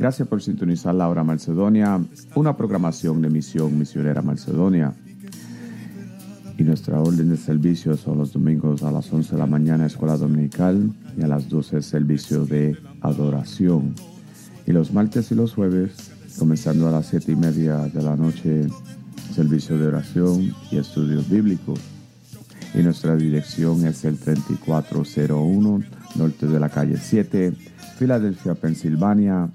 Gracias por sintonizar la hora Macedonia, una programación de misión misionera Macedonia. Y nuestra orden de servicio son los domingos a las 11 de la mañana escuela dominical y a las 12 servicio de adoración. Y los martes y los jueves, comenzando a las 7 y media de la noche, servicio de oración y estudios bíblicos. Y nuestra dirección es el 3401 norte de la calle 7, Filadelfia, Pensilvania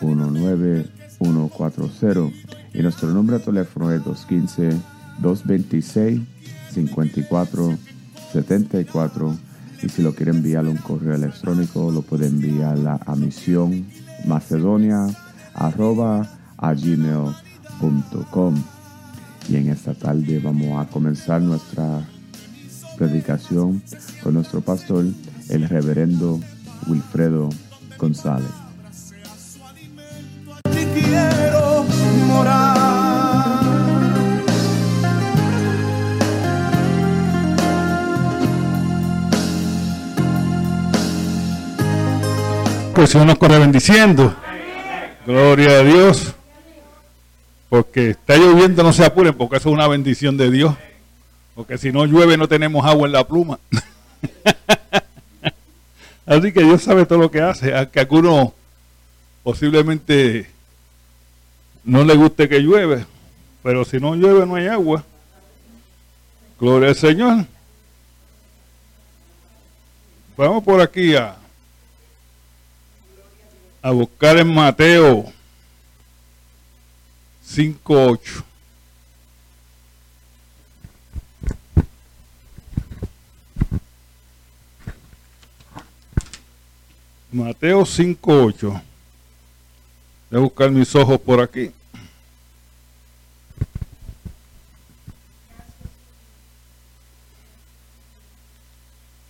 19140. Y nuestro número de teléfono es 215-226-5474. Y si lo quiere enviar a un correo electrónico, lo puede enviar a, misión macedonia arroba a gmail.com. Y en esta tarde vamos a comenzar nuestra predicación con nuestro pastor, el reverendo Wilfredo González. Pues Señor nos corre bendiciendo. Gloria a Dios. Porque está lloviendo, no se apuren, porque eso es una bendición de Dios. Porque si no llueve, no tenemos agua en la pluma. Así que Dios sabe todo lo que hace. A que a alguno posiblemente no le guste que llueve, pero si no llueve, no hay agua. Gloria al Señor. Vamos por aquí a, a buscar en Mateo 5.8. Mateo 5.8. Voy a buscar mis ojos por aquí.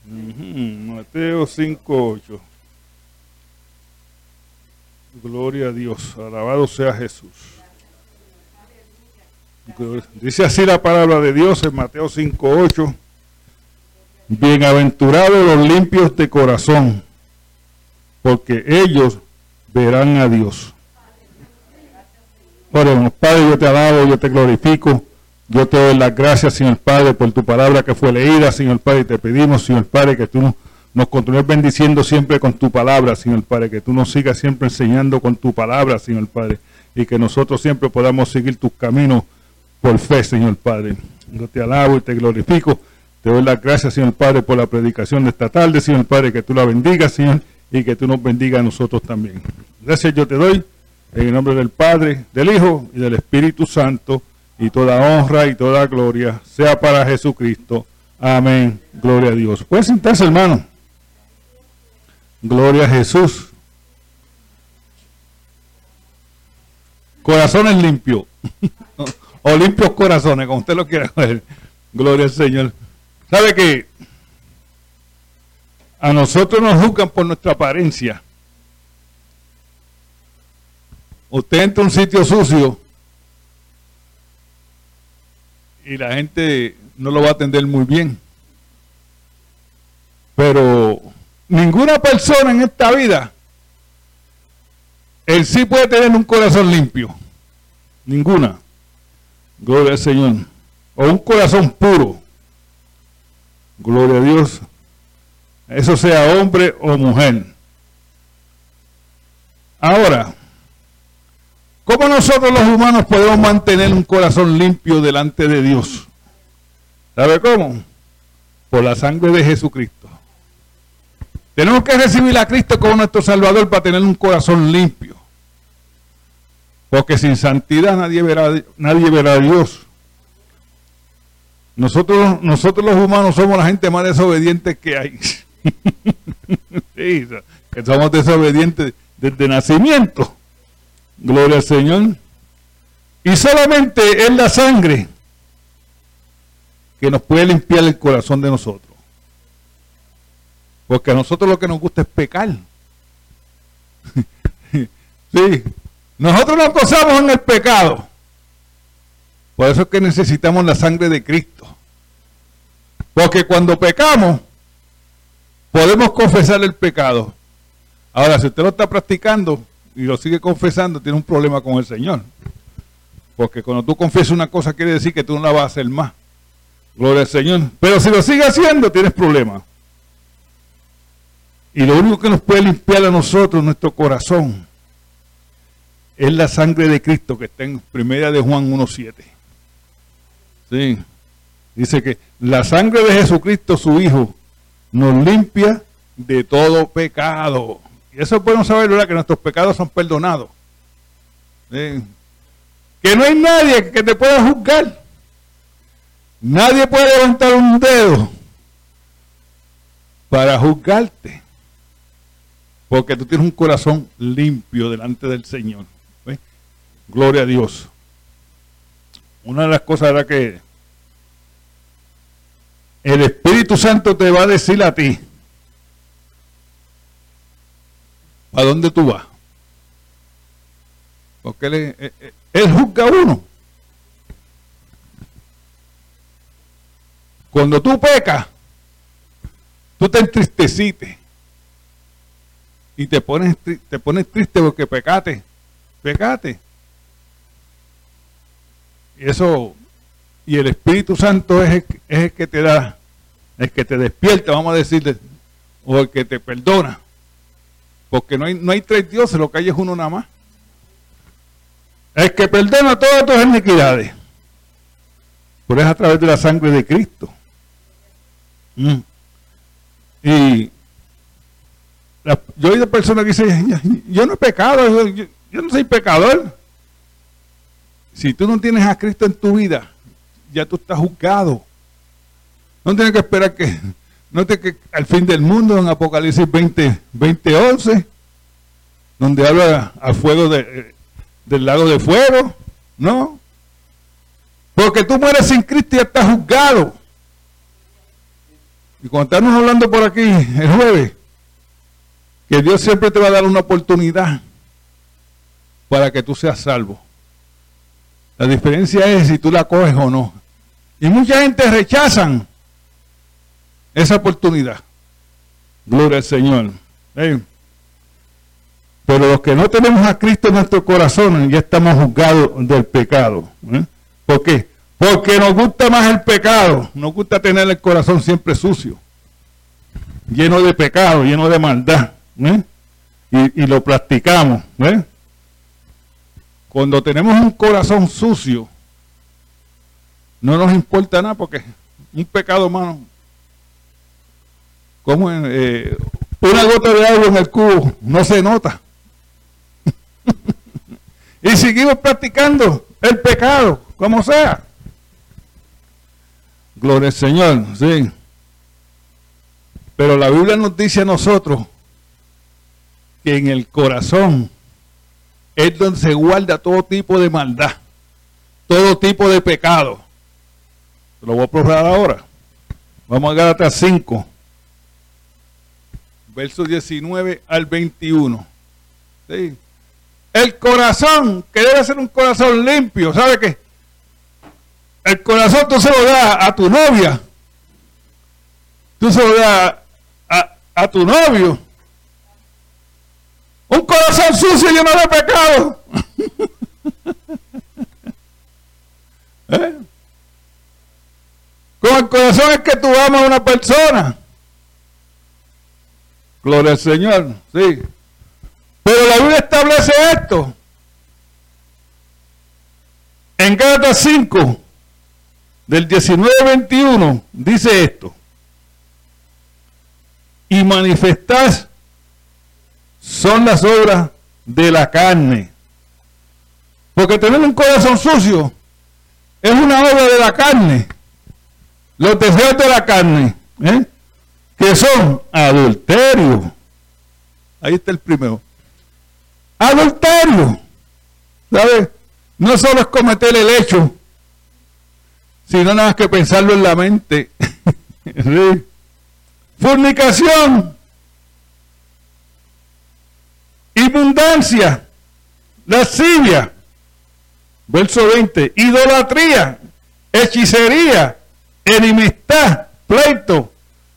Mateo 5.8. Gloria a Dios. Alabado sea Jesús. Dice así la palabra de Dios en Mateo 5.8. Bienaventurados los limpios de corazón, porque ellos verán a Dios. Padre, yo te alabo, yo te glorifico, yo te doy las gracias, Señor Padre, por tu palabra que fue leída, Señor Padre, y te pedimos, Señor Padre, que tú nos continúes bendiciendo siempre con tu palabra, Señor Padre, que tú nos sigas siempre enseñando con tu palabra, Señor Padre, y que nosotros siempre podamos seguir tus caminos por fe, Señor Padre. Yo te alabo y te glorifico. Te doy las gracias, Señor Padre, por la predicación de esta tarde, Señor Padre, que tú la bendigas, Señor, y que tú nos bendigas a nosotros también. Gracias yo te doy en el nombre del Padre, del Hijo y del Espíritu Santo, y toda honra y toda gloria sea para Jesucristo. Amén. Gloria a Dios. Pueden sentarse, hermano. Gloria a Jesús. Corazones limpios. o limpios corazones, como usted lo quiera ver. Gloria al Señor. ¿Sabe que a nosotros nos juzgan por nuestra apariencia? Usted entra a un sitio sucio y la gente no lo va a atender muy bien. Pero ninguna persona en esta vida, él sí puede tener un corazón limpio. Ninguna. Gloria al Señor. O un corazón puro. Gloria a Dios. Eso sea hombre o mujer. Ahora, ¿cómo nosotros los humanos podemos mantener un corazón limpio delante de Dios? ¿Sabe cómo? Por la sangre de Jesucristo. Tenemos que recibir a Cristo como nuestro Salvador para tener un corazón limpio. Porque sin santidad nadie verá, a Dios. Nosotros, nosotros los humanos somos la gente más desobediente que hay. sí, somos desobedientes desde nacimiento. Gloria al Señor. Y solamente es la sangre que nos puede limpiar el corazón de nosotros. Porque a nosotros lo que nos gusta es pecar. sí, nosotros nos gozamos en el pecado. Por eso es que necesitamos la sangre de Cristo. Porque cuando pecamos, podemos confesar el pecado. Ahora, si usted lo está practicando y lo sigue confesando, tiene un problema con el Señor. Porque cuando tú confiesas una cosa, quiere decir que tú no la vas a hacer más. Gloria al Señor. Pero si lo sigue haciendo, tienes problemas. Y lo único que nos puede limpiar a nosotros, nuestro corazón, es la sangre de Cristo que está en primera de Juan 1.7. Sí. Dice que la sangre de Jesucristo, su Hijo, nos limpia de todo pecado. Y eso podemos saber, ¿verdad? Que nuestros pecados son perdonados. Que no hay nadie que te pueda juzgar. Nadie puede levantar un dedo para juzgarte. Porque tú tienes un corazón limpio delante del Señor. Gloria a Dios. Una de las cosas era que el Espíritu Santo te va a decir a ti, ¿a dónde tú vas? Porque él, él, juzga a uno. Cuando tú pecas, tú te entristeciste y te pones, te pones triste porque pecate, pecate. Y eso, y el Espíritu Santo es el, que te da, el que te despierta, vamos a decirle, o el que te perdona. Porque no hay, no hay tres dioses, lo que hay es uno nada más. El que perdona todas tus iniquidades. Por eso a través de la sangre de Cristo. Mm. Y yo he oído personas que dicen, yo no he pecado, yo no soy pecador. Si tú no tienes a Cristo en tu vida, ya tú estás juzgado. No tienes que esperar que, no te que al fin del mundo en Apocalipsis 20, 20 11, donde habla al fuego de, del lago de fuego, no. Porque tú mueres sin Cristo y estás juzgado. Y cuando estamos hablando por aquí el jueves, que Dios siempre te va a dar una oportunidad para que tú seas salvo. La diferencia es si tú la coges o no. Y mucha gente rechazan esa oportunidad. Gloria al Señor. Pero los que no tenemos a Cristo en nuestro corazón ya estamos juzgados del pecado. ¿eh? ¿Por qué? Porque nos gusta más el pecado. Nos gusta tener el corazón siempre sucio. Lleno de pecado, lleno de maldad. ¿eh? Y, y, lo practicamos. ¿eh? Cuando tenemos un corazón sucio, no nos importa nada porque un pecado humano como eh, una gota de agua en el cubo no se nota. y seguimos practicando el pecado, como sea. Gloria al Señor, sí. Pero la Biblia nos dice a nosotros que en el corazón es donde se guarda todo tipo de maldad, todo tipo de pecado. Lo voy a probar ahora. Vamos a Gálatas 5, versos 19 al 21. ¿Sí? El corazón, que debe ser un corazón limpio, ¿sabe qué? El corazón tú se lo das a tu novia, tú se lo das a, a tu novio. Un corazón sucio lleno de pecado. ¿Eh? Con el corazón es que tú amas a una persona. Gloria al Señor, sí. Pero la Biblia establece esto. En Gálatas 5, del 19 al 21, dice esto. Y manifestás son las obras de la carne. Porque tener un corazón sucio es una obra de la carne. Los deseos de la carne, ¿eh? Que son adulterio. Ahí está el primero. Adulterio. ¿Sabes? No solo es cometer el hecho, sino nada más que pensarlo en la mente. Fornicación. Inmundancia. Lascivia. Verso 20. Idolatría. Hechicería. Enemistad. Pleito.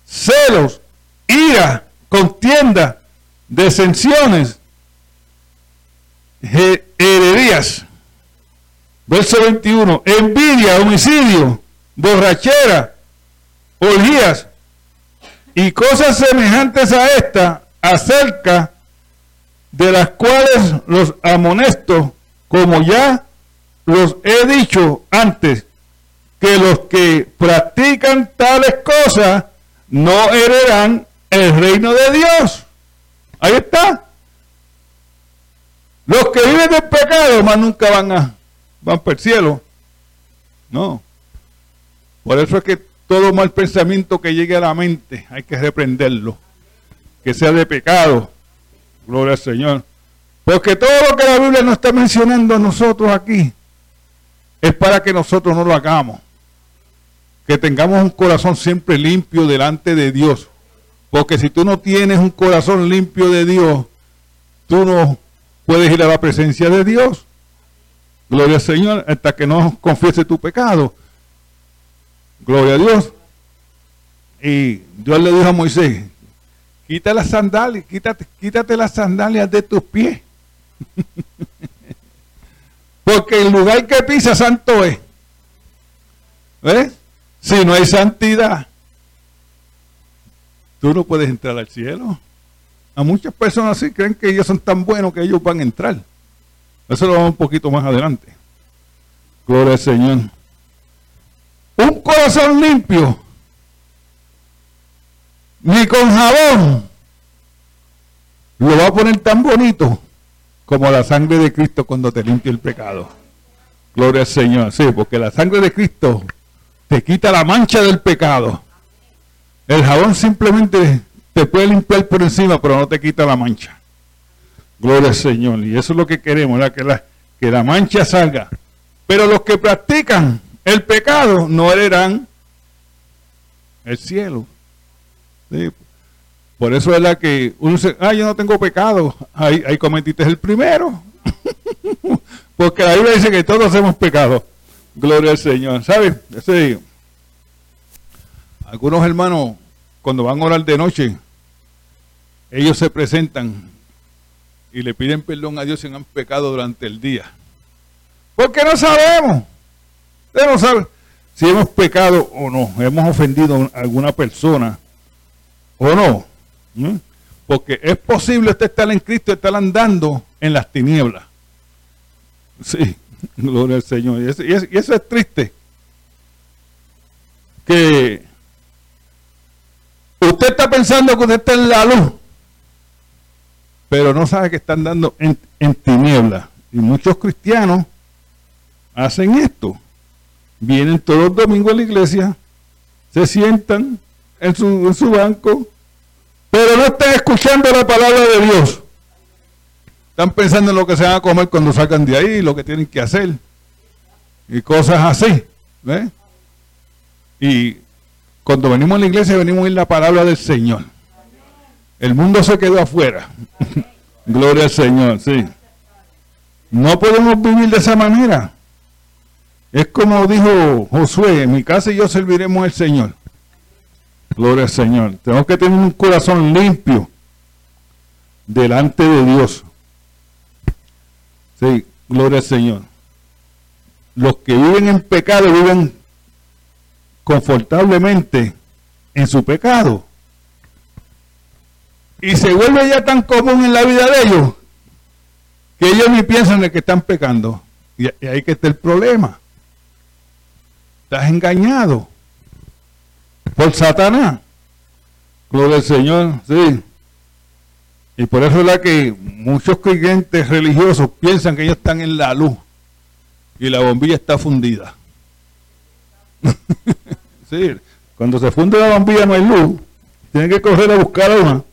Celos. Ira. Contienda. Desensiones. Hererías. Verso 21. Envidia, homicidio, borrachera, orgías y cosas semejantes a esta acerca de las cuales los amonesto, como ya los he dicho antes, que los que practican tales cosas no heredarán el reino de Dios. Ahí está. Los que viven del pecado más nunca van a van para el cielo. No. Por eso es que todo mal pensamiento que llegue a la mente hay que reprenderlo. Que sea de pecado. Gloria al Señor. Porque todo lo que la Biblia nos está mencionando a nosotros aquí es para que nosotros no lo hagamos. Que tengamos un corazón siempre limpio delante de Dios. Porque si tú no tienes un corazón limpio de Dios, tú no puedes ir a la presencia de Dios. Gloria al Señor, hasta que no confiese tu pecado. Gloria a Dios. Y Dios le dijo a Moisés, quita las sandalias, quítate, quítate las sandalias de tus pies. Porque el lugar que pisa santo es. ¿Ves? Si no hay santidad, tú no puedes entrar al cielo. A muchas personas sí creen que ellos son tan buenos que ellos van a entrar. Eso lo vamos un poquito más adelante. Gloria al Señor. Un corazón limpio, ni con jabón, lo va a poner tan bonito como la sangre de Cristo cuando te limpia el pecado. Gloria al Señor. Sí, porque la sangre de Cristo te quita la mancha del pecado. El jabón simplemente te puede limpiar por encima, pero no te quita la mancha. Gloria al Señor. Y eso es lo que queremos, Que, la, que la mancha salga. Pero los que practican el pecado no heredarán el cielo. Por eso es la que uno dice, ah, yo no tengo pecado. Ahí, ahí cometiste el primero. Porque la Biblia dice que todos hacemos pecado. Gloria al Señor. ¿Sabes? algunos hermanos, cuando van a orar de noche, ellos se presentan y le piden perdón a Dios si han pecado durante el día. Porque no sabemos. Usted no si hemos pecado o no, hemos ofendido a alguna persona o no. Porque es posible usted estar en Cristo estar andando en las tinieblas. Sí, gloria al Señor. Y eso, y eso es triste. Que Usted está pensando que usted está en la luz, pero no sabe que están dando en, en tinieblas. Y muchos cristianos hacen esto. Vienen todos los domingos a la iglesia, se sientan en su, en su banco, pero no están escuchando la palabra de Dios. Están pensando en lo que se van a comer cuando salgan de ahí, lo que tienen que hacer. Y cosas así. Y cuando venimos a la iglesia venimos a oír la palabra del Señor. El mundo se quedó afuera. Gloria al Señor, sí. No podemos vivir de esa manera. Es como dijo Josué, en mi casa y yo serviremos al Señor. Gloria al Señor. Tenemos que tener un corazón limpio delante de Dios. Sí, gloria al Señor. Los que viven en pecado viven confortablemente en su pecado. Y se vuelve ya tan común en la vida de ellos que ellos ni piensan de que están pecando. Y, ahí que está el problema. Estás engañado por Satanás. Gloria al Señor, sí. Y por eso es la que muchos creyentes religiosos piensan que ellos están en la luz y la bombilla está fundida. sí, cuando se funde la bombilla no hay luz. Tienen que correr a buscar una.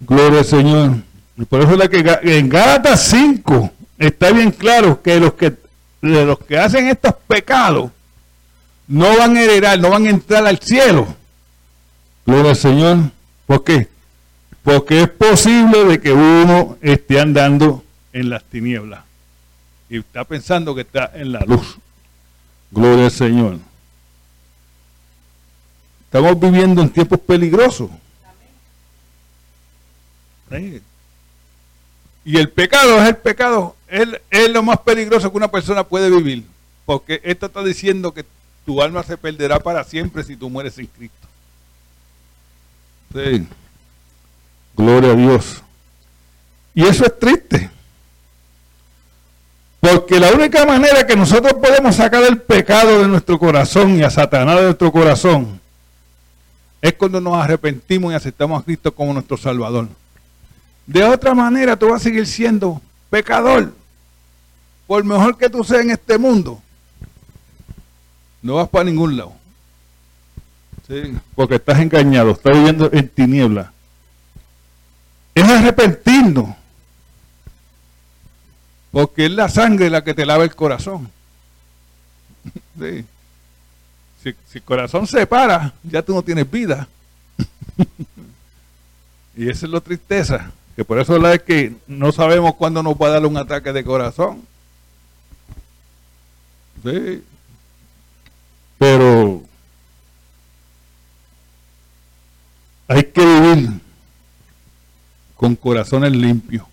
Gloria al Señor. Y por eso es la que en Gálatas 5 está bien claro que los que los que hacen estos pecados no van a heredar, no van a entrar al cielo. Gloria al Señor. ¿Por qué? Porque es posible de que uno esté andando en las tinieblas y está pensando que está en la luz. Gloria al Señor. Estamos viviendo en tiempos peligrosos. Y el pecado es el pecado, es, es, lo más peligroso que una persona puede vivir. Porque esto está diciendo que tu alma se perderá para siempre si tú mueres en Cristo. Sí. Gloria a Dios. Y eso es triste. Porque la única manera que nosotros podemos sacar el pecado de nuestro corazón y a Satanás de nuestro corazón es cuando nos arrepentimos y aceptamos a Cristo como nuestro Salvador. De otra manera, tú vas a seguir siendo pecador. Por mejor que tú seas en este mundo, no vas para ningún lado. ¿Sí? Porque estás engañado, estás viviendo en tinieblas es arrepentirnos. Porque es la sangre la que te lava el corazón. Si, el corazón se para, ya tú no tienes vida. y esa es la tristeza. Que por eso es que no sabemos cuándo nos va a dar un ataque de corazón. Sí. Pero hay que vivir con corazones limpios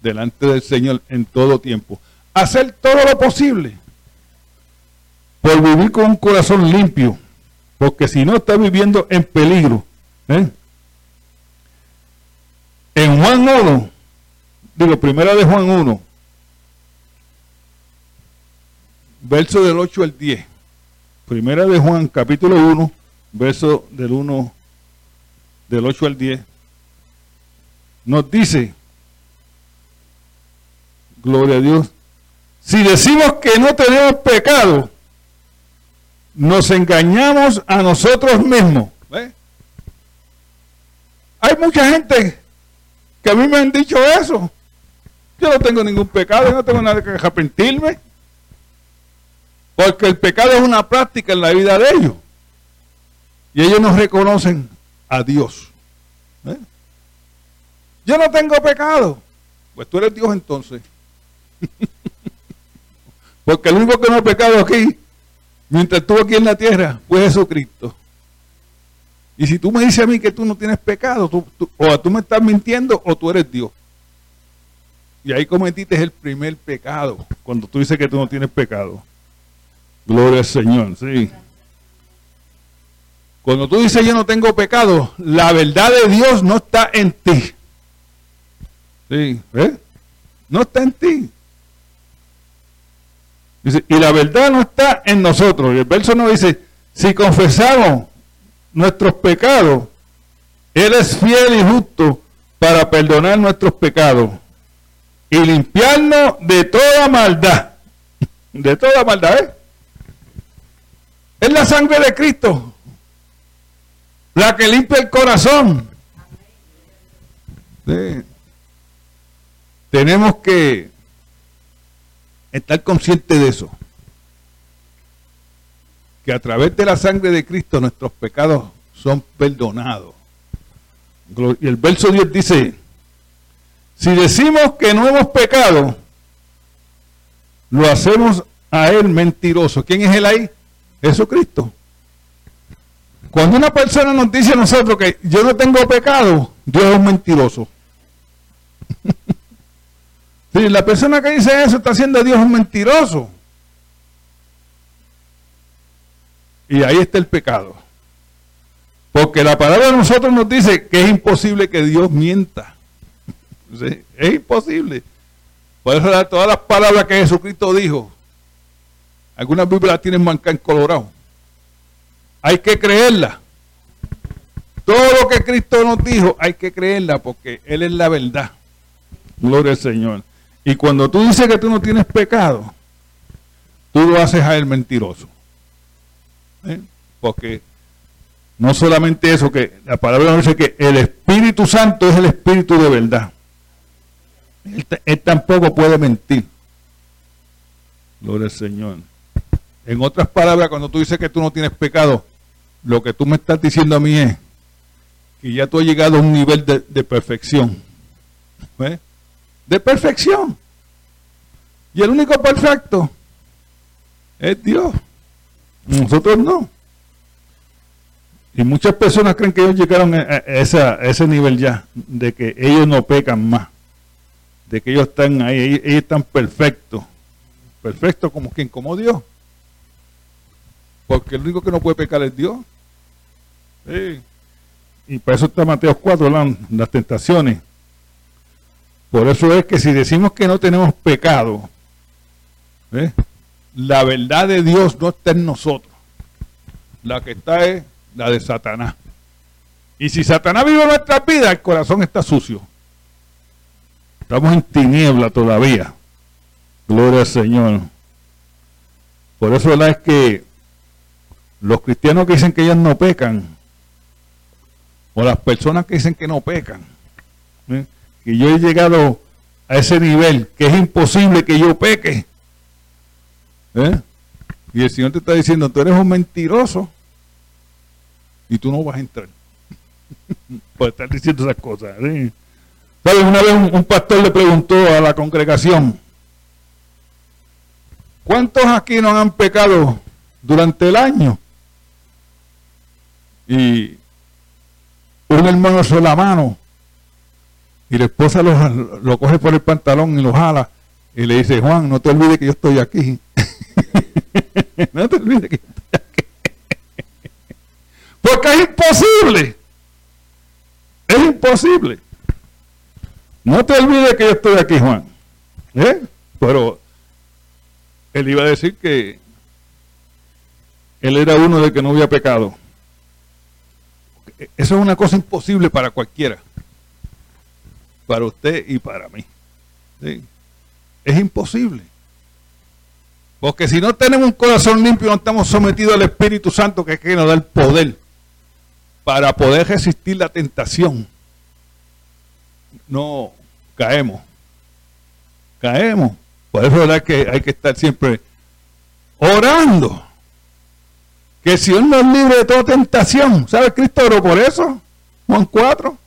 delante del Señor en todo tiempo. Hacer todo lo posible por vivir con un corazón limpio, porque si no está viviendo en peligro. ¿eh? En Juan 1, digo, primera de Juan 1, verso del 8 al 10. Primera de Juan, capítulo 1, verso del 1, del 8 al 10 nos dice, gloria a Dios, si decimos que no tenemos pecado, nos engañamos a nosotros mismos. Hay mucha gente que a mí me han dicho eso. Yo no tengo ningún pecado, yo no tengo nada que arrepentirme. Porque el pecado es una práctica en la vida de ellos. Y ellos no reconocen a Dios. Yo no tengo pecado. Pues tú eres Dios entonces. Porque el único que no ha pecado aquí, mientras estuvo aquí en la tierra, fue Jesucristo. Y si tú me dices a mí que tú no tienes pecado, o tú me estás mintiendo o tú eres Dios. Y ahí cometiste el primer pecado, cuando tú dices que tú no tienes pecado. Gloria al Señor, sí. Cuando tú dices yo no tengo pecado, la verdad de Dios no está en ti. Sí, ¿eh? No está en ti. Dice, y la verdad no está en nosotros. Y el verso no dice, si confesamos nuestros pecados, Él es fiel y justo para perdonar nuestros pecados y limpiarnos de toda maldad. De toda maldad, ¿eh? Es la sangre de Cristo la que limpia el corazón. Tenemos que estar conscientes de eso. Que a través de la sangre de Cristo nuestros pecados son perdonados. Y el verso 10 dice, si decimos que no hemos pecado, lo hacemos a Él mentiroso. ¿Quién es Él ahí? Jesucristo. Cuando una persona nos dice a nosotros que yo no tengo pecado, Dios es un mentiroso. Si la persona que dice eso está haciendo a Dios un mentiroso. Y ahí está el pecado. Porque la palabra de nosotros nos dice que es imposible que Dios mienta. Es imposible. Por eso todas las palabras que Jesucristo dijo, algunas Biblias tienen manca en colorado. Hay que creerla. Todo lo que Cristo nos dijo, hay que creerla porque Él es la verdad. Gloria al Señor. Y cuando tú dices que tú no tienes pecado, tú lo haces a Él mentiroso. ¿Eh? Porque no solamente eso, que la palabra dice que el Espíritu Santo es el Espíritu de verdad. Él, tampoco puede mentir. Gloria al Señor. En otras palabras, cuando tú dices que tú no tienes pecado, lo que tú me estás diciendo a mí es que ya tú has llegado a un nivel de, perfección. ¿eh? De perfección. Y el único perfecto es Dios. Nosotros no. Y muchas personas creen que ellos llegaron a, ese nivel ya, de que ellos no pecan más, de que ellos están ahí, ellos, están perfectos, perfectos como quien, como Dios. Porque el único que no puede pecar es Dios. Y para eso está Mateo 4, las tentaciones. Por eso es que si decimos que no tenemos pecado, la verdad de Dios no está en nosotros. La que está es la de Satanás. Y si Satanás vive nuestra vida, el corazón está sucio. Estamos en tiniebla todavía. Gloria al Señor. Por eso la es que los cristianos que dicen que ellos no pecan, o las personas que dicen que no pecan, ¿eh? Que yo he llegado a ese nivel, que es imposible que yo peque. ¿eh? Y el Señor te está diciendo, tú eres un mentiroso y tú no vas a entrar. Por estar diciendo esas cosas. ¿eh? Una vez un, pastor le preguntó a la congregación, ¿cuántos aquí no han pecado durante el año? Y un hermano se la mano y la esposa lo, lo, coge por el pantalón y lo jala y le dice, Juan, no te olvides que yo estoy aquí. no te olvides que yo estoy aquí. Porque es imposible. Es imposible. No te olvides que yo estoy aquí, Juan. ¿Eh? Pero él iba a decir que él era uno de que no había pecado. Eso es una cosa imposible para cualquiera. Para usted y para mí. Es imposible. Porque si no tenemos un corazón limpio, no estamos sometidos al Espíritu Santo que es que nos da el poder para poder resistir la tentación. No caemos. Caemos. Por eso es que hay que estar siempre orando que si Él nos libre de toda tentación. ¿Sabe Cristo oró por eso? Juan 4.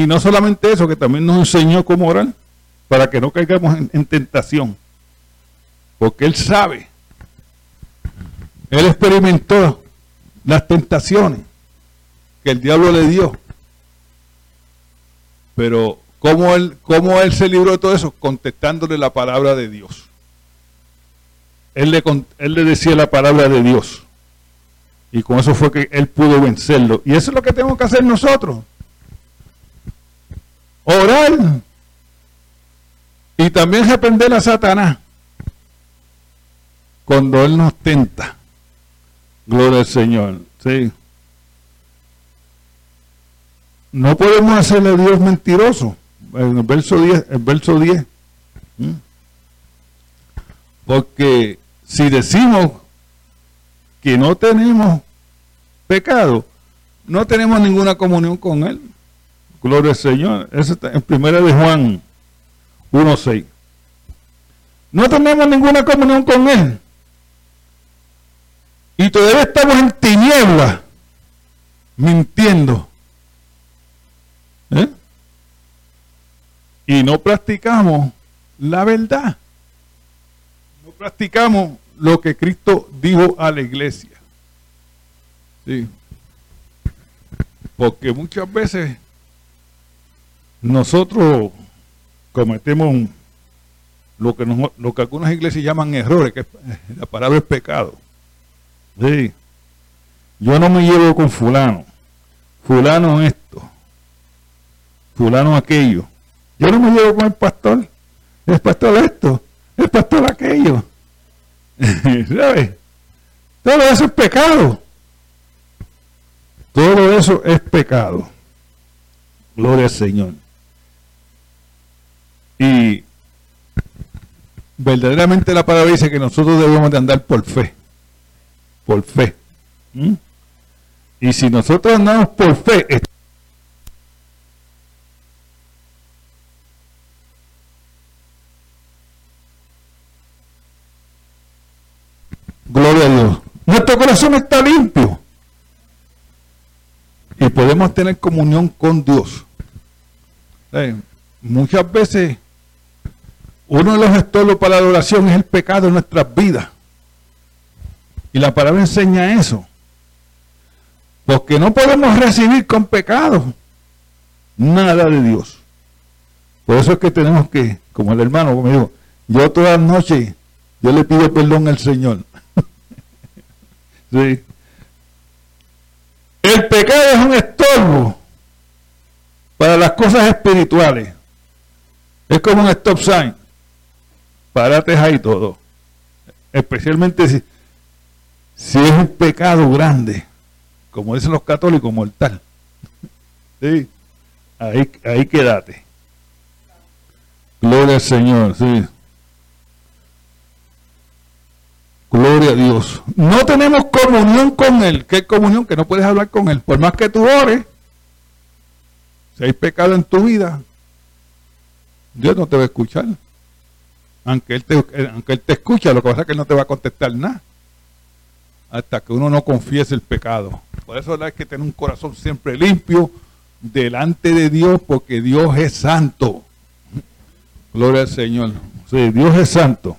Y no solamente eso, que también nos enseñó cómo orar, para que no caigamos en, tentación. Porque Él sabe. Él experimentó las tentaciones que el diablo le dio. Pero ¿cómo él, cómo él se libró de todo eso? Contestándole la palabra de Dios. Él le, él le decía la palabra de Dios. Y con eso fue que él pudo vencerlo. Y eso es lo que tenemos que hacer nosotros. Orar. Y también reprender a Satanás. Cuando él nos tenta. Gloria al Señor. Sí. No podemos hacerle a Dios mentiroso. En el verso 10, el verso 10. ¿Mm? Porque si decimos que no tenemos pecado, no tenemos ninguna comunión con Él. Gloria al Señor. Eso está en primera de Juan 1.6. No tenemos ninguna comunión con Él. Y todavía estamos en tinieblas, mintiendo. ¿Eh? Y no practicamos la verdad. No practicamos lo que Cristo dijo a la iglesia. Sí. Porque muchas veces nosotros cometemos lo que, lo que algunas iglesias llaman errores, que la palabra es pecado. Yo no me llevo con fulano. Fulano esto. Fulano aquello. Yo no me llevo con el pastor. El pastor esto. El pastor aquello. ¿Sabes? Todo eso es pecado. Todo eso es pecado. Gloria al Señor. Y verdaderamente la palabra dice que nosotros debemos de andar por fe. Por fe. ¿Mm? Y si nosotros andamos por fe, Gloria a Dios. Nuestro corazón está limpio. Y podemos tener comunión con Dios. Eh, muchas veces uno de los estorbos para la adoración es el pecado en nuestras vidas. Y la palabra enseña eso. Porque no podemos recibir con pecado nada de Dios. Por eso es que tenemos que, como el hermano me dijo, yo todas las noches, yo le pido perdón al Señor. sí. El pecado es un estorbo para las cosas espirituales. Es como un stop sign. Párate ahí todo. Especialmente si, si es un pecado grande, como dicen los católicos, mortal. Sí. Ahí, ahí quédate. Gloria al Señor, sí. Gloria a Dios. No tenemos comunión con Él. ¿Qué comunión? Que no puedes hablar con Él. Por más que tú ores, si hay pecado en tu vida, Dios no te va a escuchar. Aunque Él te, aunque él te escucha, lo que pasa es que Él no te va a contestar nada. Hasta que uno no confiese el pecado. Por eso hay que tener un corazón siempre limpio delante de Dios, porque Dios es santo. Gloria al Señor. Sí, Dios es santo.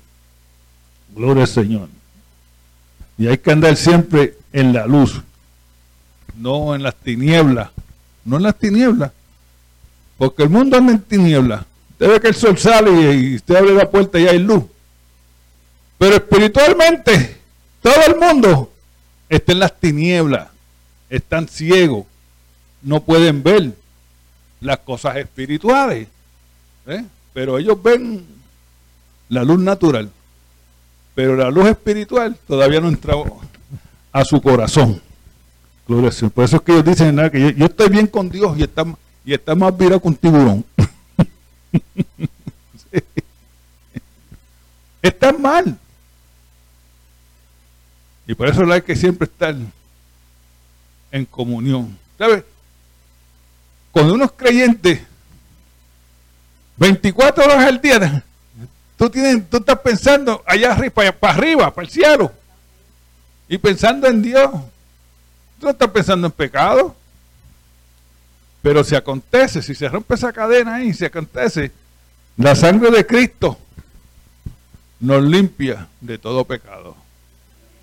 Gloria al Señor. Y hay que andar siempre en la luz, no en las tinieblas. No en las tinieblas. Porque el mundo anda en tinieblas. Usted ve que el sol sale y usted abre la puerta y hay luz. Pero espiritualmente, todo el mundo está en las tinieblas. Están ciegos. No pueden ver las cosas espirituales. ¿eh? Pero ellos ven la luz natural. Pero la luz espiritual todavía no entra a su corazón. Por eso es que ellos dicen que yo, estoy bien con Dios y está, y está más virado con tiburón. Está mal. Y por eso hay que siempre estar en comunión. ¿Sabes? Cuando uno es creyente, 24 horas al día, Tú, tienes, tú estás pensando allá arriba, para, arriba, para el cielo. Y pensando en Dios. Tú no estás pensando en pecado. Pero si acontece, si se rompe esa cadena ahí, si acontece, la sangre de Cristo nos limpia de todo pecado.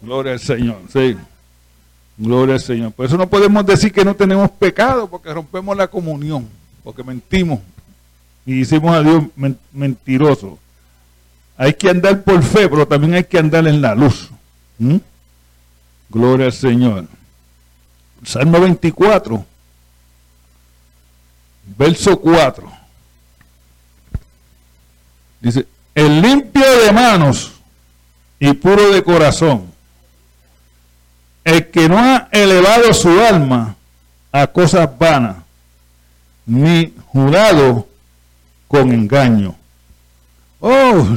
Gloria al Señor, sí. Gloria al Señor. Por eso no podemos decir que no tenemos pecado, porque rompemos la comunión, porque mentimos y hicimos a Dios mentiroso. Hay que andar por fe, pero también hay que andar en la luz. ¿Mm? Gloria al Señor. Salmo 24, verso 4. Dice, el limpio de manos y puro de corazón, el que no ha elevado su alma a cosas vanas, ni jurado con engaño. Oh,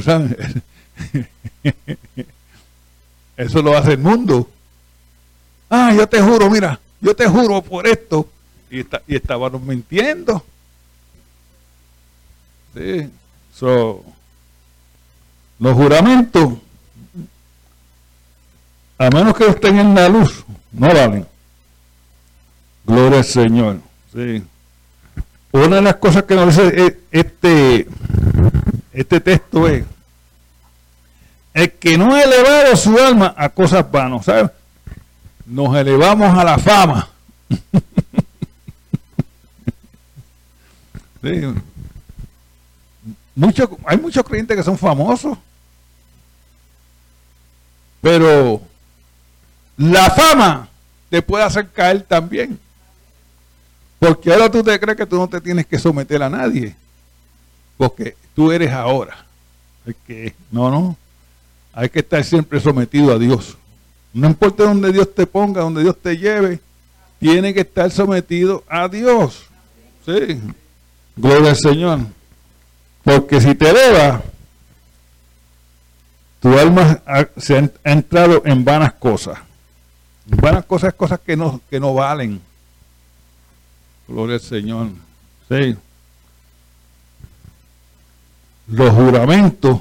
eso lo hace el mundo. Ah, yo te juro, mira, yo te juro por esto. Y, está, y estábamos mintiendo. Sí. So, los juramentos, a menos que estén en la luz, no valen. Gloria al Señor. Sí. Una de las cosas que nos dice e, este, este texto es el que no ha elevado su alma a cosas vanas, ¿sabes? Nos elevamos a la fama. sí. hay muchos creyentes que son famosos, pero la fama te puede hacer caer también. Porque ahora tú te crees que tú no te tienes que someter a nadie. Porque tú eres ahora. que, no, no. Hay que estar siempre sometido a Dios. No importa donde Dios te ponga, donde Dios te lleve, tiene que estar sometido a Dios. Sí. Gloria al Señor. Porque si te eleva, tu alma se ha entrado en vanas cosas. Vanas cosas, cosas que no, que no valen Gloria al Señor. Sí. Los juramentos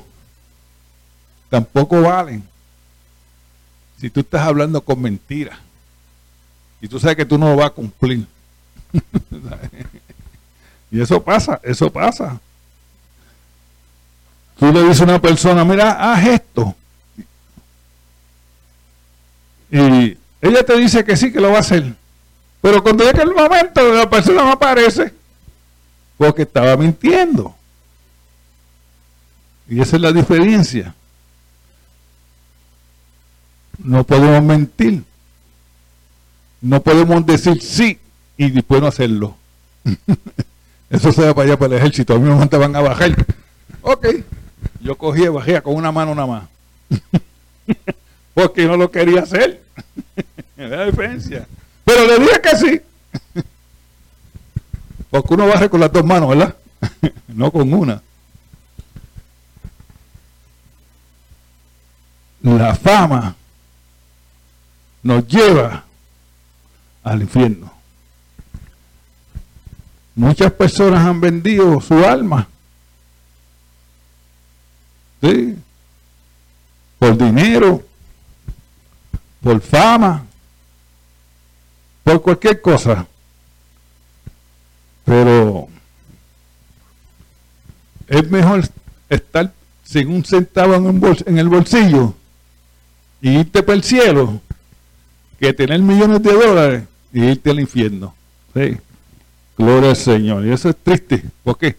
tampoco valen si tú estás hablando con mentiras y tú sabes que tú no lo vas a cumplir. y eso pasa, eso pasa. Tú le dices a una persona, mira, haz esto. Y ella te dice que sí, que lo va a hacer. Pero cuando llega el momento, la persona no aparece porque estaba mintiendo. Y esa es la diferencia. No podemos mentir. No podemos decir sí y después no hacerlo. Eso se va para allá para el ejército. A mí me mandaban a bajar. Ok. Yo cogía y bajía con una mano nada más. Porque no lo quería hacer. la diferencia. Pero le dije que sí. Porque uno barre con las dos manos, ¿verdad? no con una. La fama nos lleva al infierno. Muchas personas han vendido su alma. ¿Sí? Por dinero, por fama, por cualquier cosa. Pero es mejor estar sin un centavo en, el bolsillo y irte para el cielo que tener millones de dólares y irte al infierno. ¿Sí? Gloria al Señor. Y eso es triste. ¿Por qué?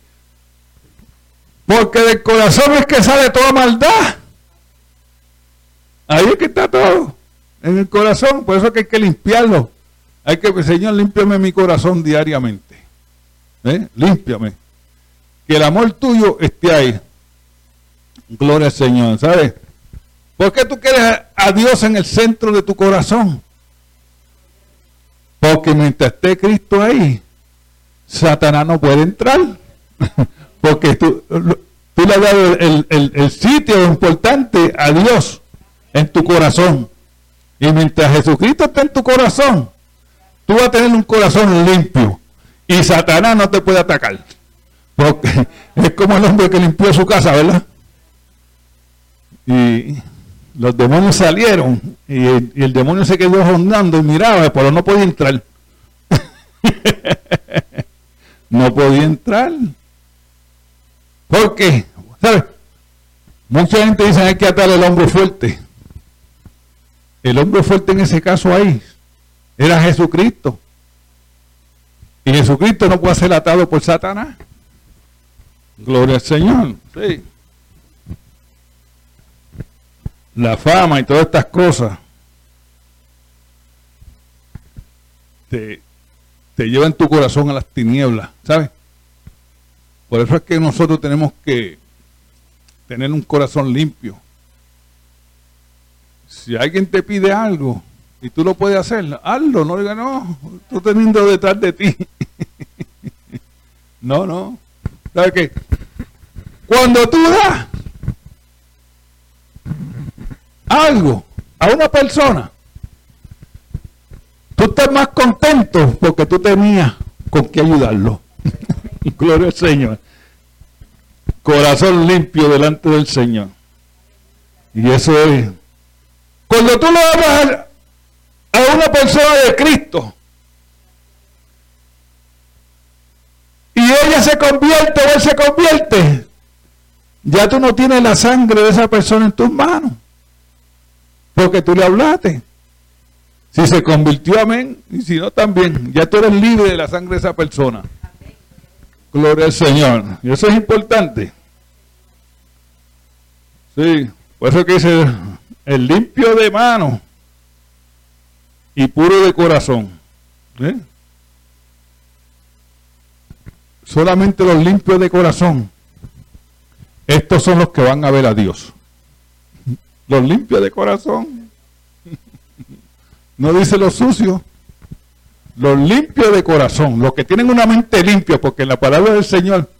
Porque del corazón es que sale toda maldad. Ahí es que está todo. En el corazón. Por eso es que hay que limpiarlo. Hay que, Señor, límpiame mi corazón diariamente. ¿Eh? Límpiame. Que el amor tuyo esté ahí. Gloria al Señor, ¿sabes? ¿Por qué tú quieres a Dios en el centro de tu corazón? Porque mientras esté Cristo ahí, Satanás no puede entrar. Porque tú, tú le has dado el, el sitio importante a Dios en tu corazón. Y mientras Jesucristo está en tu corazón, tú vas a tener un corazón limpio y Satanás no te puede atacar. Porque es como el hombre que limpió su casa, ¿verdad? Y los demonios salieron y el, demonio se quedó rondando y miraba, pero no podía entrar. no podía entrar. ¿Por qué? ¿Sabes? Mucha gente dice hay que atar el hombre fuerte. El hombre fuerte en ese caso ahí era Jesucristo. Y Jesucristo no puede ser atado por Satanás. Gloria al Señor. Sí. La fama y todas estas cosas te, te llevan tu corazón a las tinieblas, ¿sabes? Por eso es que nosotros tenemos que tener un corazón limpio. Si alguien te pide algo, Y tú lo puedes hacer, hazlo, no digas, no, tú teniendo detrás de ti. no, no. ¿Sabes qué? Cuando tú das algo a una persona, tú estás más contento porque tú tenías con qué ayudarlo. Gloria al Señor. Corazón limpio delante del Señor. Y eso es. Cuando tú lo amas a una persona de Cristo y ella se convierte o él se convierte, ya tú no tienes la sangre de esa persona en tus manos. Porque tú le hablaste. Si se convirtió, amén. Y si no, también. Ya tú eres libre de la sangre de esa persona. Gloria al Señor. Y eso es importante. Sí. Por eso que dice el limpio de mano y puro de corazón. Solamente los limpios de corazón. Estos son los que van a ver a Dios. Los limpios de corazón. No dice los sucios. Los limpios de corazón. Los que tienen una mente limpia. Porque en la palabra del Señor,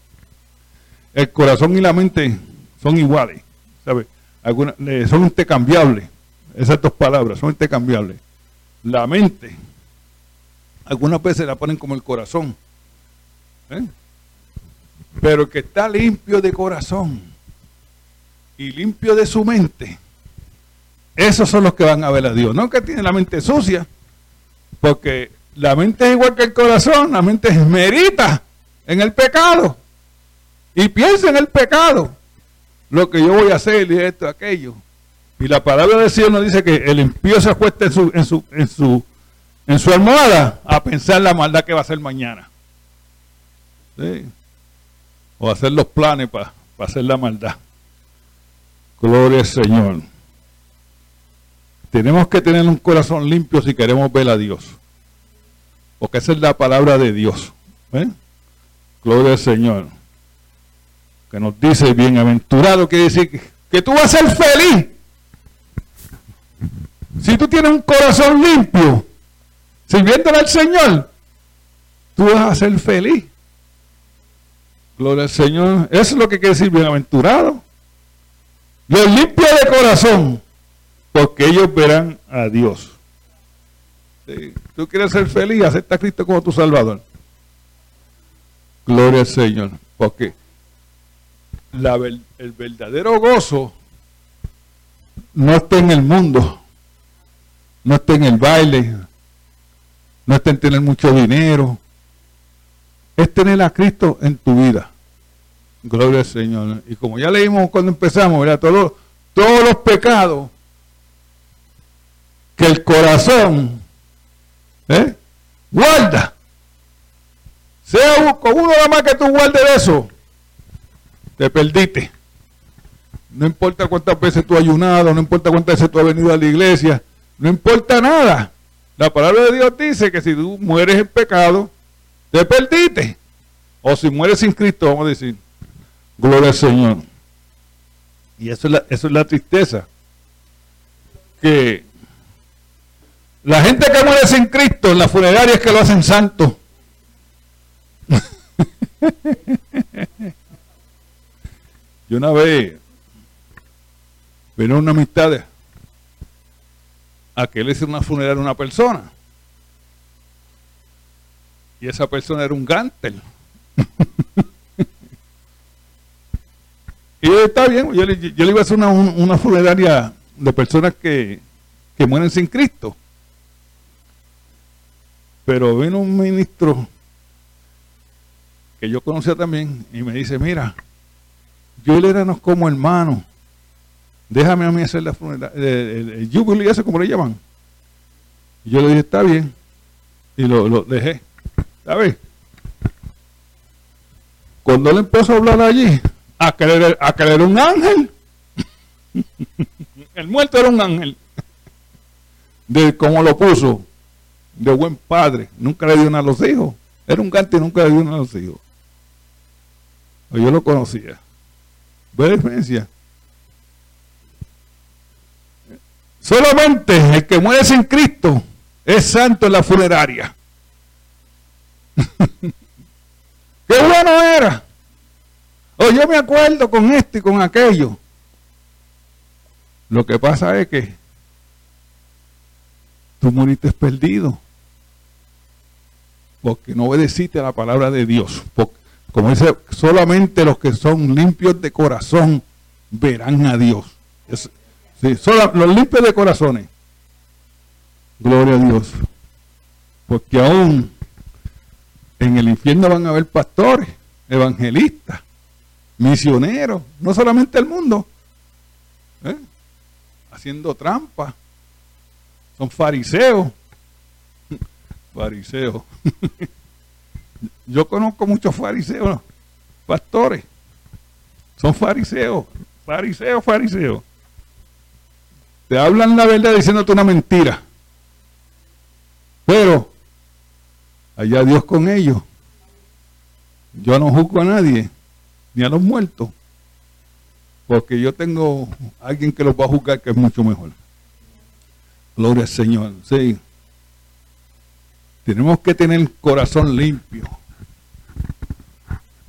el corazón y la mente son iguales. ¿Sabes? Eh, son intercambiables. Esas dos palabras son intercambiables. La mente, algunas veces la ponen como el corazón. ¿eh? Pero que está limpio de corazón y limpio de su mente, esos son los que van a ver a Dios. No que tienen la mente sucia, porque la mente es igual que el corazón, la mente merita en el pecado y piensa en el pecado lo que yo voy a hacer y esto, aquello. Y la palabra de Dios nos dice que el impío se acuesta en su, en su, en su, en su almohada a pensar la maldad que va a hacer mañana. O hacer los planes para hacer la maldad. Gloria al Señor. Tenemos que tener un corazón limpio si queremos ver a Dios. Porque esa es la palabra de Dios. ¿eh? Gloria al Señor que nos dice bienaventurado, quiere decir que, tú vas a ser feliz. Si tú tienes un corazón limpio, sirviéndole al Señor, tú vas a ser feliz. Gloria al Señor. Eso es lo que quiere decir bienaventurado. Los limpios de corazón, porque ellos verán a Dios. Tú quieres ser feliz, acepta a Cristo como tu Salvador. Gloria al Señor. Porque el verdadero gozo no está en el mundo, no está en el baile, no está en tener mucho dinero, es tener a Cristo en tu vida. Gloria al Señor. Y como ya leímos cuando empezamos, ¿verdad? Todos los pecados que el corazón ¿eh? guarda. Sea con uno nada más que tú guardes eso, te perdiste. No importa cuántas veces tú has ayunado, no importa cuántas veces tú has venido a la iglesia, no importa nada. La palabra de Dios dice que si tú mueres en pecado, te perdiste. O si mueres sin Cristo, vamos a decir, gloria al Señor. Y eso es la, eso es la tristeza. Que la gente que muere sin Cristo en las funerarias que lo hacen santo. Yo una vez vino una amistad a que él hizo una funeraria a una persona. Y esa persona era un gántel. y está bien, yo le, iba a hacer una, funeraria de personas que, que mueren sin Cristo. Pero vino un ministro que yo conocía también y me dice, mira, yo él éramos como hermanos. Déjame a mí hacer la funeraria, el, el, eso como le llaman. Y yo le dije, está bien. Y lo, lo dejé. ¿Sabes? Cuando él empezó a hablar allí, a creer, a creer un ángel. el muerto era un ángel. De cómo lo puso. De buen padre. Nunca le dio nada a los hijos. Era un gante y nunca le dio nada a los hijos. Yo lo conocía. ¿Ve la diferencia? Solamente el que muere sin Cristo es santo en la funeraria. Qué bueno era. O yo me acuerdo con esto y con aquello. Lo que pasa es que tú moriste perdido. Porque no obedeciste a la palabra de Dios. como dice, solamente los que son limpios de corazón verán a Dios. sí, solo los limpios de corazones. Gloria a Dios. Porque aún en el infierno van a haber pastores, evangelistas, misioneros, no solamente el mundo, ¿eh? haciendo trampa. Son fariseos. Fariseos. Yo conozco muchos fariseos, pastores. Son fariseos, fariseos, fariseos. Te hablan la verdad diciéndote una mentira. Pero allá Dios con ellos. Yo no juzgo a nadie, ni a los muertos, porque yo tengo alguien que los va a juzgar que es mucho mejor. Gloria al Señor. Sí. Tenemos que tener el corazón limpio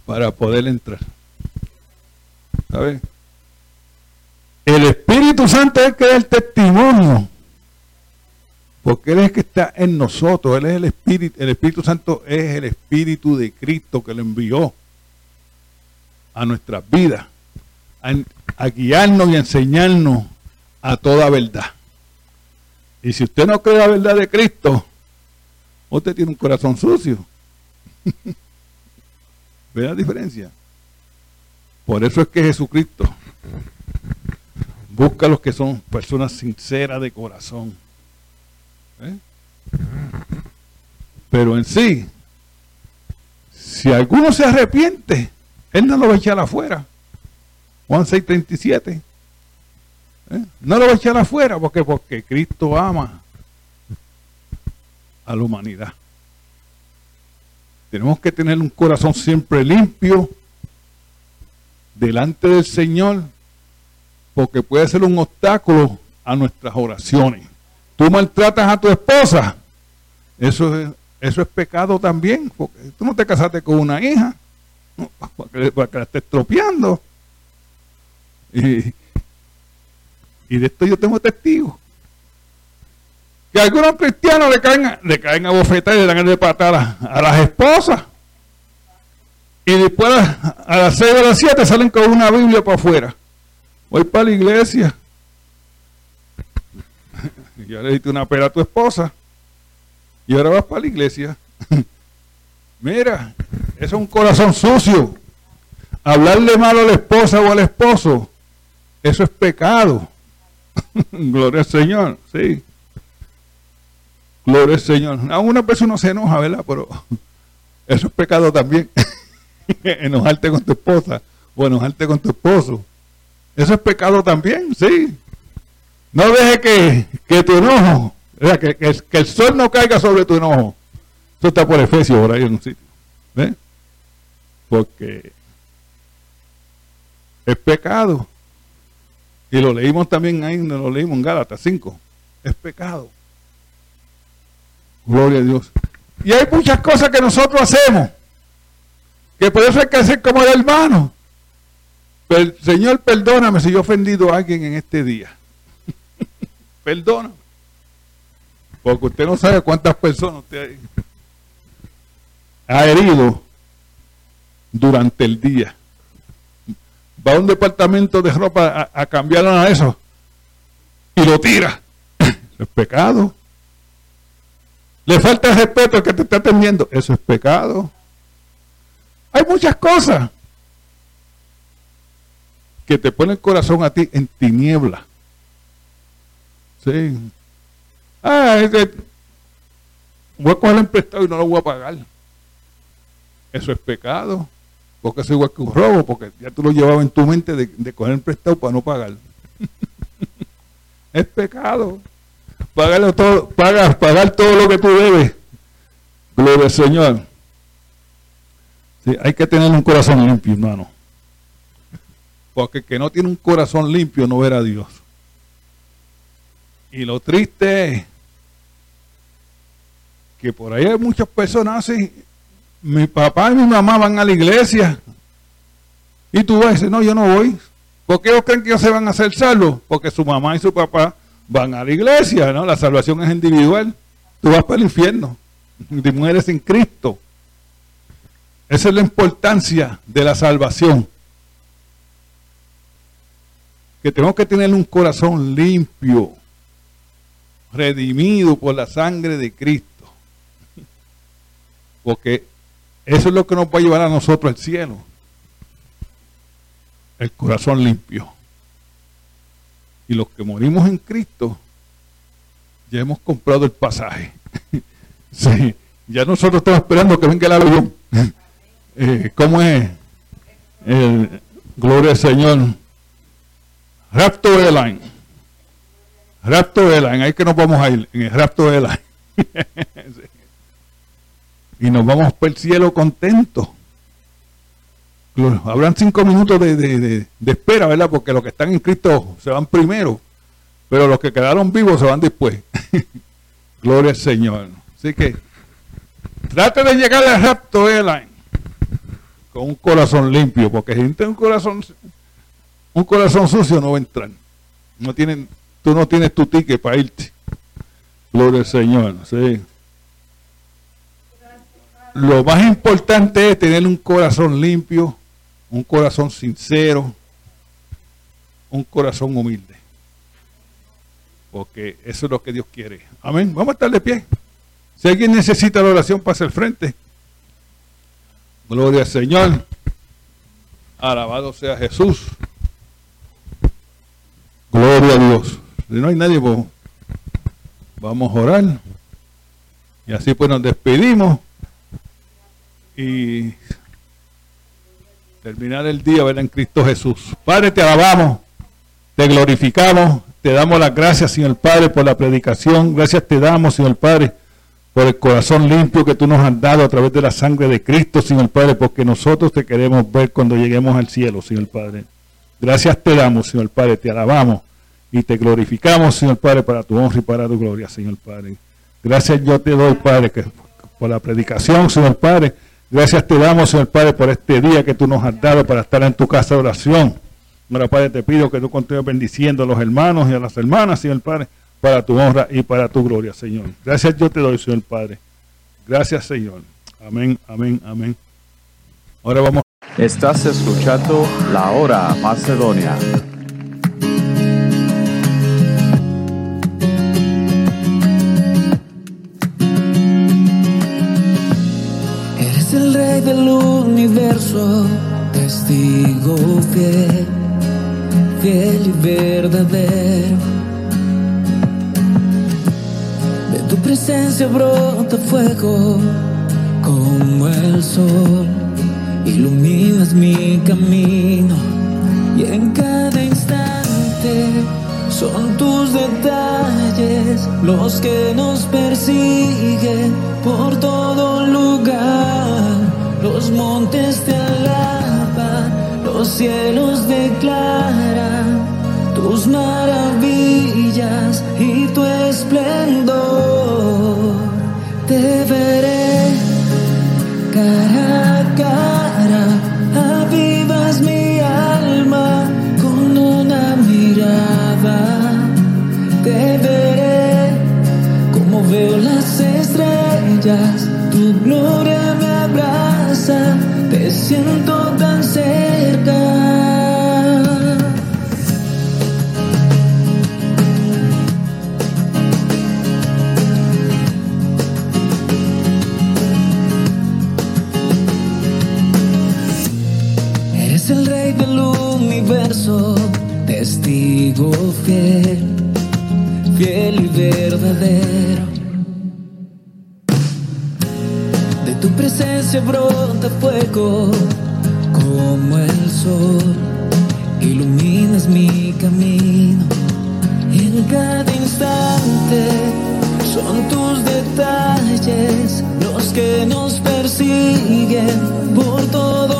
para poder entrar. ¿Sabes? El Espíritu Santo es el que da el testimonio porque Él es el que está en nosotros, Él es el Espíritu, el Espíritu Santo es el Espíritu de Cristo que lo envió a nuestras vidas, a, guiarnos y a enseñarnos a toda verdad. Y si usted no cree la verdad de Cristo, usted tiene un corazón sucio. ¿Ve la diferencia? Por eso es que Jesucristo busca a los que son personas sinceras de corazón ¿Eh? Pero en sí, si alguno se arrepiente, él no lo va a echar afuera. Juan 6:37. ¿Eh? No lo va a echar afuera porque, porque Cristo ama a la humanidad. Tenemos que tener un corazón siempre limpio delante del Señor porque puede ser un obstáculo a nuestras oraciones tú maltratas a tu esposa, eso es, eso es pecado también, porque tú no te casaste con una hija para que, la estés tropeando. Y, de esto yo tengo testigos. Que algunos cristianos le caen, le caen a bofetar y le dan de patada a las esposas. Y después a las 6 de las 7 salen con una Biblia para afuera. Voy para la iglesia ya le diste una pera a tu esposa y ahora vas para la iglesia. Mira, eso es un corazón sucio. Hablarle mal a la esposa o al esposo, eso es pecado. Gloria al Señor, sí. Gloria al Señor. A una vez uno se enoja, ¿verdad? Pero eso es pecado también. enojarte con tu esposa o enojarte con tu esposo. Eso es pecado también, sí. No deje que, que tu enojo, que, que, el sol no caiga sobre tu enojo. Eso está por Efesios, por ahí en un sitio. ¿Ves? Porque es pecado. Y lo leímos también ahí, lo leímos en Gálatas 5. Es pecado. Gloria a Dios. Y hay muchas cosas que nosotros hacemos. Que por eso hay que hacer como el hermano. Pero, Señor, perdóname si yo he ofendido a alguien en este día perdona. Porque usted no sabe cuántas personas usted ha herido durante el día. Va a un departamento de ropa a, cambiar a eso y lo tira. Eso es pecado. Le falta respeto al que te está atendiendo. Eso es pecado. Hay muchas cosas que te ponen el corazón a ti en tiniebla. Sí. Ah, voy a coger el prestado y no lo voy a pagar. Eso es pecado. Porque es igual que un robo, porque ya tú lo llevabas en tu mente de, coger el prestado para no pagar. es pecado. Pagarlo todo, pagar, pagar todo lo que tú debes. Gloria al Señor. Hay que tener un corazón limpio, hermano. Porque el que no tiene un corazón limpio no verá a Dios. Y lo triste es que por ahí hay muchas personas así. Mi papá y mi mamá van a la iglesia. Y tú vas a decir, no, yo no voy. ¿Por qué ellos creen que ellos se van a hacer salvos? Porque su mamá y su papá van a la iglesia, ¿no? La salvación es individual. Tú vas para el infierno. Y mueres en Cristo. Esa es la importancia de la salvación. Que tenemos que tener un corazón limpio redimido por la sangre de Cristo. Porque eso es lo que nos va a llevar a nosotros al cielo. El corazón limpio. Y los que morimos en Cristo, ya hemos comprado el pasaje. sí, ya nosotros estamos esperando que venga el avión. eh, ¿Cómo es? El, gloria al Señor. Raptor Airline. Rapto Airline, ahí que nos vamos a ir, en el Rapto Airline. y nos vamos por el cielo contentos. Habrán cinco minutos de, espera, ¿verdad? Porque los que están en Cristo se van primero, pero los que quedaron vivos se van después. Gloria al Señor. Así que trate de llegar al Rapto Airline con un corazón limpio, porque si tiene un corazón, un corazón sucio no va a entrar. No tienen tú no tienes tu ticket para irte. Gloria al Señor. ¿sí? Lo más importante es tener un corazón limpio, un corazón sincero, un corazón humilde. Porque eso es lo que Dios quiere. Amén. Vamos a estar de pie. Si alguien necesita la oración, pase al frente. Gloria al Señor. Alabado sea Jesús. Gloria a Dios. Si no hay nadie, pues vamos a orar. Y así pues nos despedimos. Y terminar el día ¿verdad? en Cristo Jesús. Padre, te alabamos, te glorificamos, te damos las gracias, Señor Padre, por la predicación. Gracias te damos, Señor Padre, por el corazón limpio que tú nos has dado a través de la sangre de Cristo, Señor Padre, porque nosotros te queremos ver cuando lleguemos al cielo, Señor Padre. Gracias te damos, Señor Padre, te alabamos y te glorificamos, Señor Padre, para tu honra y para tu gloria, Señor Padre. Gracias yo te doy, Padre, que, por la predicación, Señor Padre. Gracias te damos, Señor Padre, por este día que tú nos has dado para estar en tu casa de oración. Señor Padre, te pido que tú continúes bendiciendo a los hermanos y a las hermanas, Señor Padre, para tu honra y para tu gloria, Señor. Gracias yo te doy, Señor Padre. Gracias, Señor. Amén, amén, amén. Ahora vamos. Estás escuchando La Hora Macedonia. Del universo, testigo fiel, fiel y verdadero. De tu presencia brota fuego como el sol, iluminas mi camino y en cada instante son tus detalles los que nos persiguen por todo lugar. Los montes te alaban, los cielos declaran tus maravillas y tu esplendor. Te veré cara a cara, avivas mi alma con una mirada. Te veré como veo las estrellas, tu gloria te siento tan cerca. Eres el rey del universo, testigo fiel, fiel y verdadero. De tu presencia brota fuego como el sol, iluminas mi camino. En cada instante son tus detalles los que nos persiguen por todo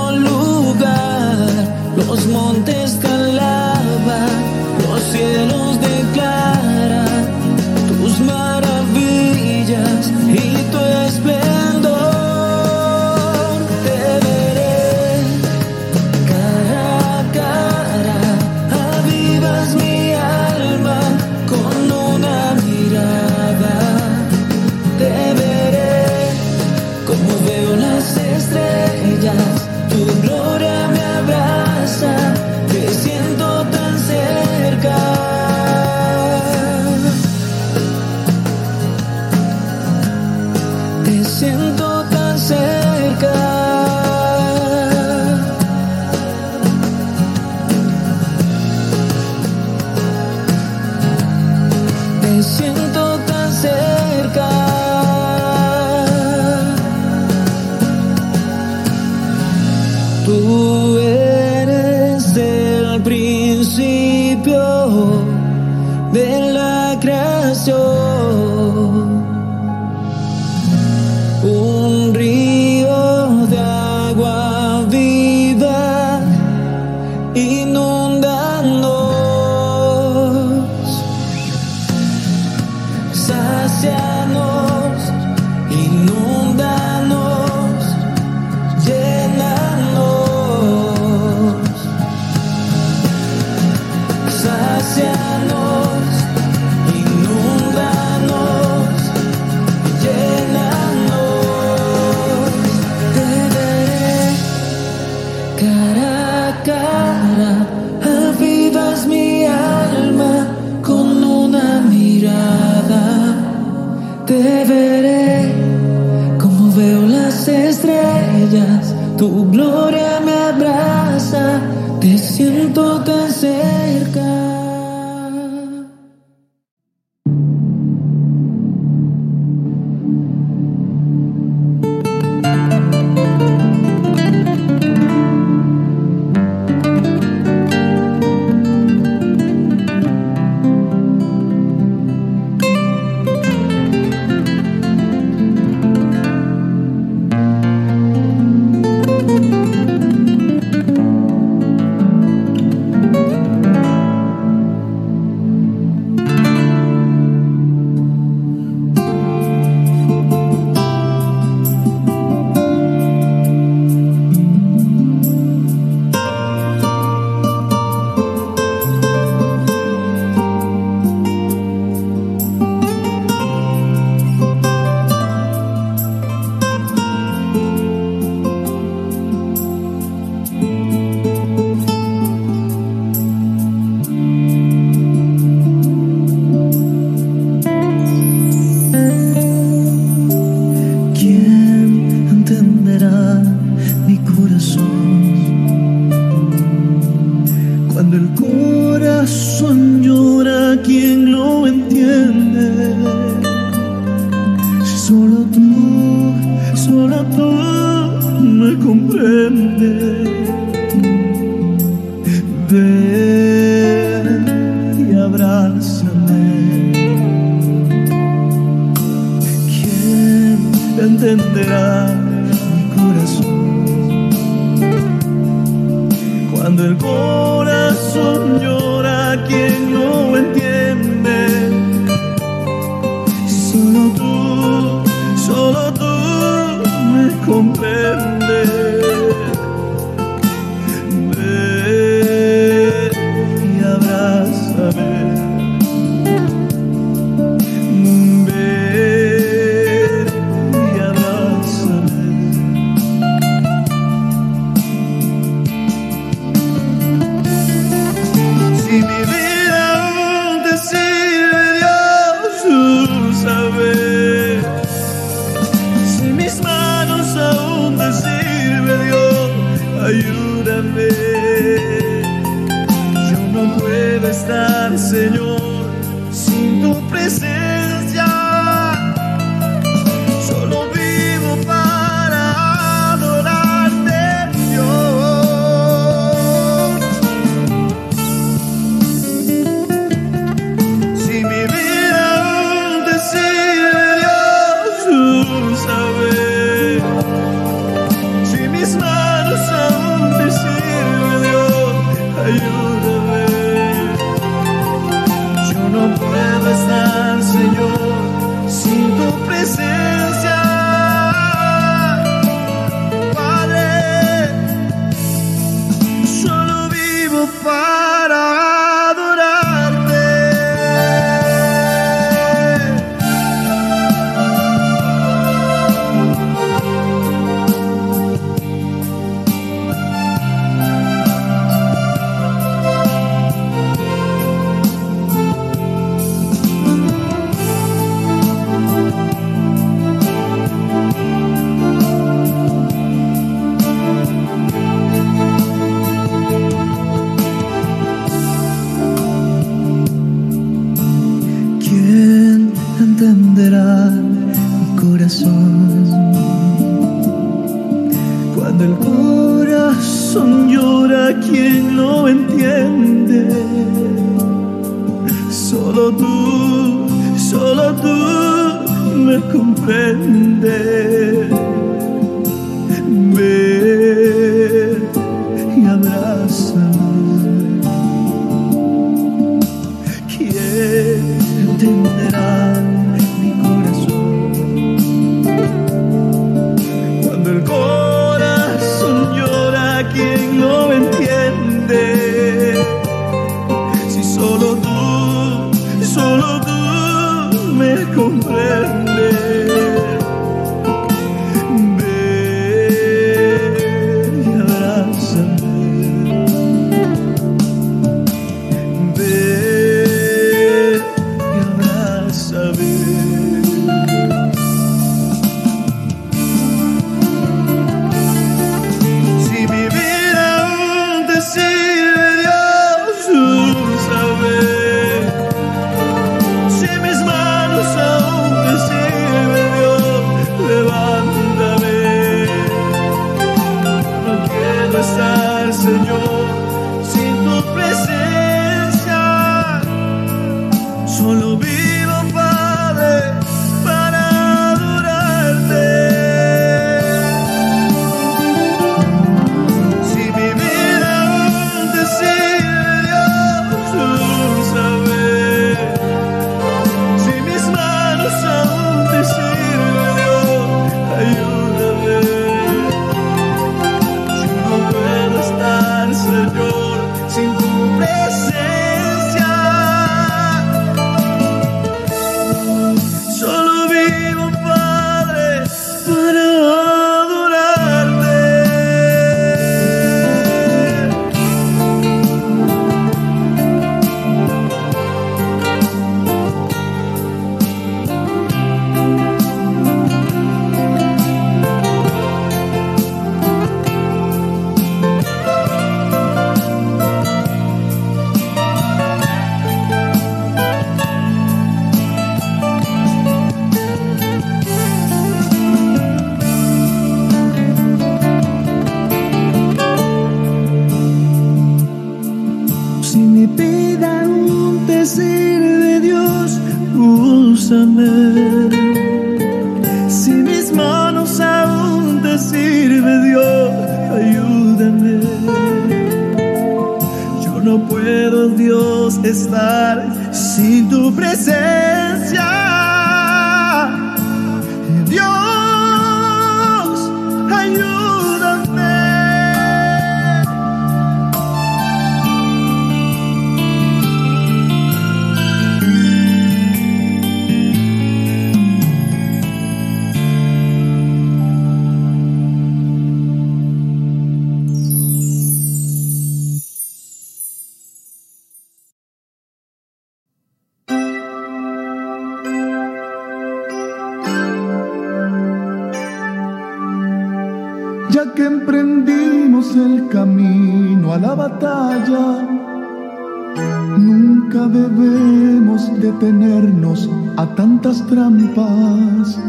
a tantas trampas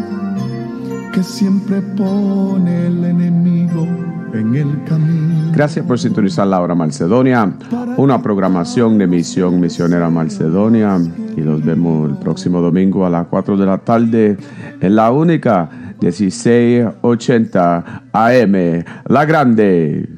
que siempre pone el enemigo en el camino. Gracias por sintonizar la hora Macedonia, una programación de Misión Misionera Macedonia. Y nos vemos el próximo domingo a las 4 de la tarde en la única 1680 AM, La Grande.